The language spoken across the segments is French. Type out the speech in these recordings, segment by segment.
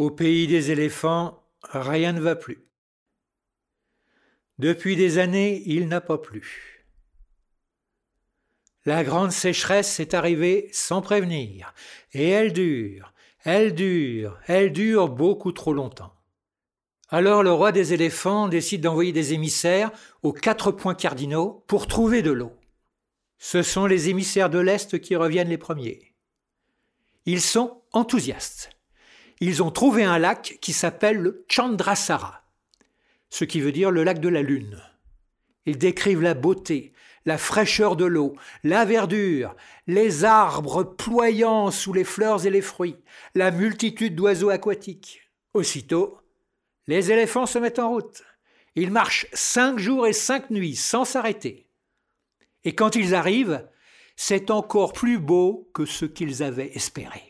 Au pays des éléphants, rien ne va plus. Depuis des années, il n'a pas plu. La grande sécheresse est arrivée sans prévenir, et elle dure, elle dure, elle dure beaucoup trop longtemps. Alors le roi des éléphants décide d'envoyer des émissaires aux quatre points cardinaux pour trouver de l'eau. Ce sont les émissaires de l'Est qui reviennent les premiers. Ils sont enthousiastes ils ont trouvé un lac qui s'appelle le Chandrasara, ce qui veut dire le lac de la Lune. Ils décrivent la beauté, la fraîcheur de l'eau, la verdure, les arbres ployants sous les fleurs et les fruits, la multitude d'oiseaux aquatiques. Aussitôt, les éléphants se mettent en route. Ils marchent cinq jours et cinq nuits sans s'arrêter. Et quand ils arrivent, c'est encore plus beau que ce qu'ils avaient espéré.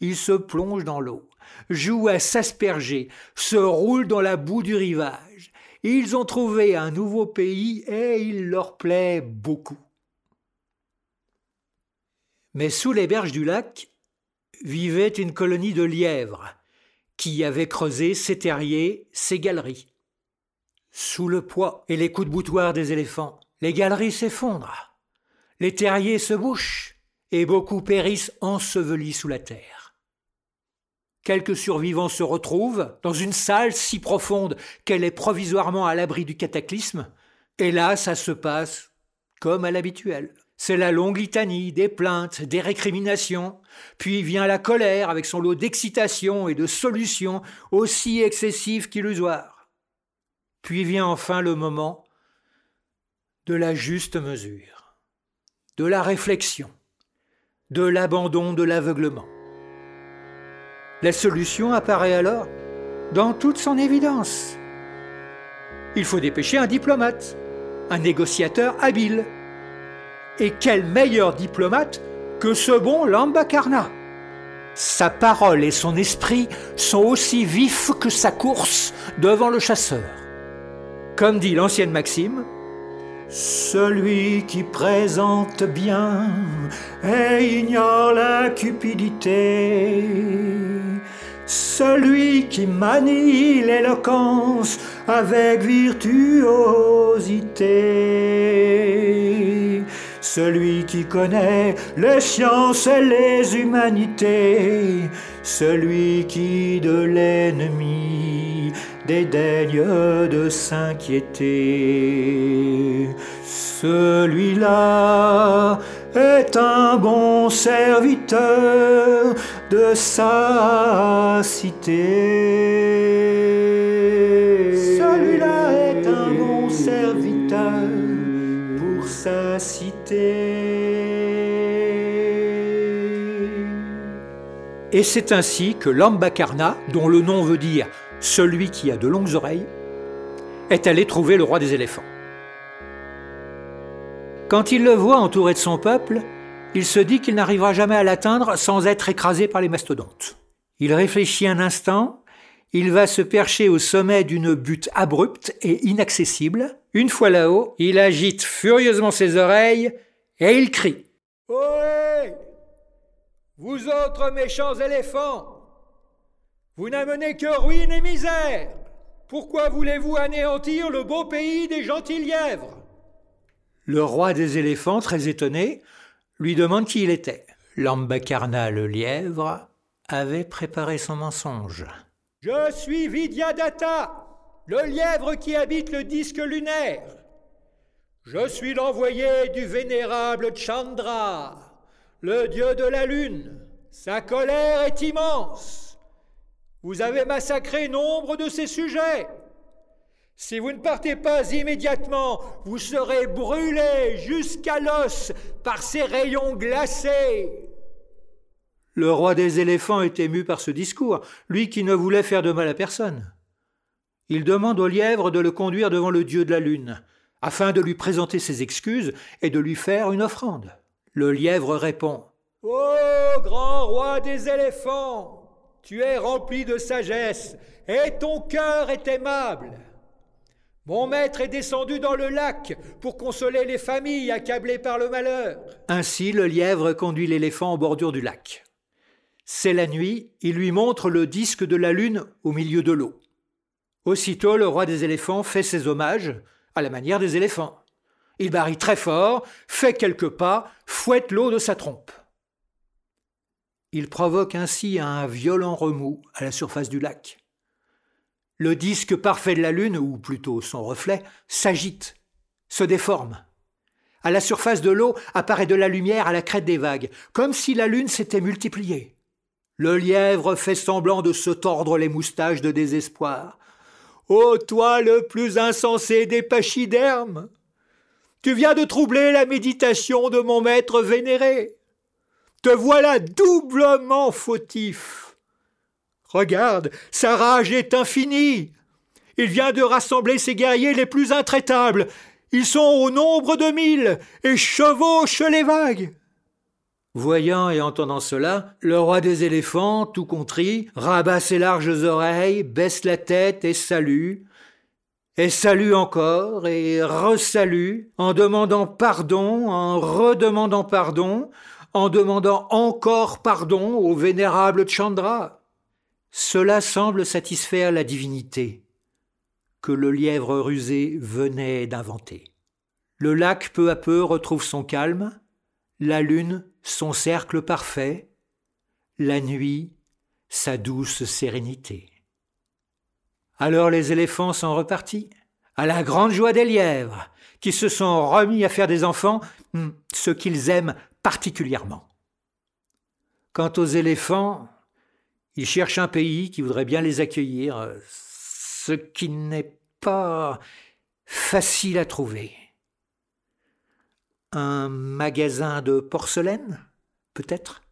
Ils se plongent dans l'eau, jouent à s'asperger, se roulent dans la boue du rivage. Ils ont trouvé un nouveau pays et il leur plaît beaucoup. Mais sous les berges du lac vivait une colonie de lièvres qui avait creusé ses terriers, ses galeries. Sous le poids et les coups de boutoir des éléphants, les galeries s'effondrent, les terriers se bouchent et beaucoup périssent ensevelis sous la terre. Quelques survivants se retrouvent dans une salle si profonde qu'elle est provisoirement à l'abri du cataclysme, et là ça se passe comme à l'habituel. C'est la longue litanie des plaintes, des récriminations, puis vient la colère avec son lot d'excitation et de solutions aussi excessives qu'illusoires. Puis vient enfin le moment de la juste mesure, de la réflexion, de l'abandon de l'aveuglement. La solution apparaît alors dans toute son évidence. Il faut dépêcher un diplomate, un négociateur habile. Et quel meilleur diplomate que ce bon Lambakarna Sa parole et son esprit sont aussi vifs que sa course devant le chasseur. Comme dit l'ancienne Maxime, celui qui présente bien et ignore la cupidité. Celui qui manie l'éloquence avec virtuosité. Celui qui connaît les sciences et les humanités. Celui qui de l'ennemi dédaigne de s'inquiéter. Celui-là est un bon serviteur de sa cité. Celui-là est un bon serviteur pour sa cité. Et c'est ainsi que Lambakarna, dont le nom veut dire celui qui a de longues oreilles, est allé trouver le roi des éléphants. Quand il le voit entouré de son peuple, il se dit qu'il n'arrivera jamais à l'atteindre sans être écrasé par les mastodontes. Il réfléchit un instant, il va se percher au sommet d'une butte abrupte et inaccessible. Une fois là-haut, il agite furieusement ses oreilles et il crie. Ohé Vous autres méchants éléphants vous n'amenez que ruine et misère. Pourquoi voulez-vous anéantir le beau pays des gentils lièvres? Le roi des éléphants, très étonné, lui demande qui il était. Lambakarna le lièvre avait préparé son mensonge. Je suis Vidyadatta, le lièvre qui habite le disque lunaire. Je suis l'envoyé du vénérable Chandra, le dieu de la lune. Sa colère est immense. Vous avez massacré nombre de ces sujets. Si vous ne partez pas immédiatement, vous serez brûlés jusqu'à l'os par ces rayons glacés. Le roi des éléphants est ému par ce discours, lui qui ne voulait faire de mal à personne. Il demande au lièvre de le conduire devant le dieu de la lune, afin de lui présenter ses excuses et de lui faire une offrande. Le lièvre répond Ô grand roi des éléphants tu es rempli de sagesse, et ton cœur est aimable. Mon maître est descendu dans le lac pour consoler les familles accablées par le malheur. Ainsi le lièvre conduit l'éléphant en bordure du lac. C'est la nuit, il lui montre le disque de la lune au milieu de l'eau. Aussitôt, le roi des éléphants fait ses hommages à la manière des éléphants. Il barille très fort, fait quelques pas, fouette l'eau de sa trompe. Il provoque ainsi un violent remous à la surface du lac. Le disque parfait de la Lune, ou plutôt son reflet, s'agite, se déforme. À la surface de l'eau apparaît de la lumière à la crête des vagues, comme si la Lune s'était multipliée. Le lièvre fait semblant de se tordre les moustaches de désespoir. Ô toi le plus insensé des pachydermes Tu viens de troubler la méditation de mon maître vénéré. Te voilà doublement fautif. Regarde, sa rage est infinie. Il vient de rassembler ses guerriers les plus intraitables. Ils sont au nombre de mille et chevauchent les vagues. Voyant et entendant cela, le roi des éléphants, tout contrit, rabat ses larges oreilles, baisse la tête et salue, et salue encore, et resalue, en demandant pardon, en redemandant pardon, en demandant encore pardon au vénérable Chandra. Cela semble satisfaire la divinité que le lièvre rusé venait d'inventer. Le lac peu à peu retrouve son calme, la lune son cercle parfait, la nuit sa douce sérénité. Alors les éléphants sont repartis, à la grande joie des lièvres, qui se sont remis à faire des enfants, hmm, ce qu'ils aiment particulièrement. Quant aux éléphants, ils cherchent un pays qui voudrait bien les accueillir, ce qui n'est pas facile à trouver. Un magasin de porcelaine, peut-être?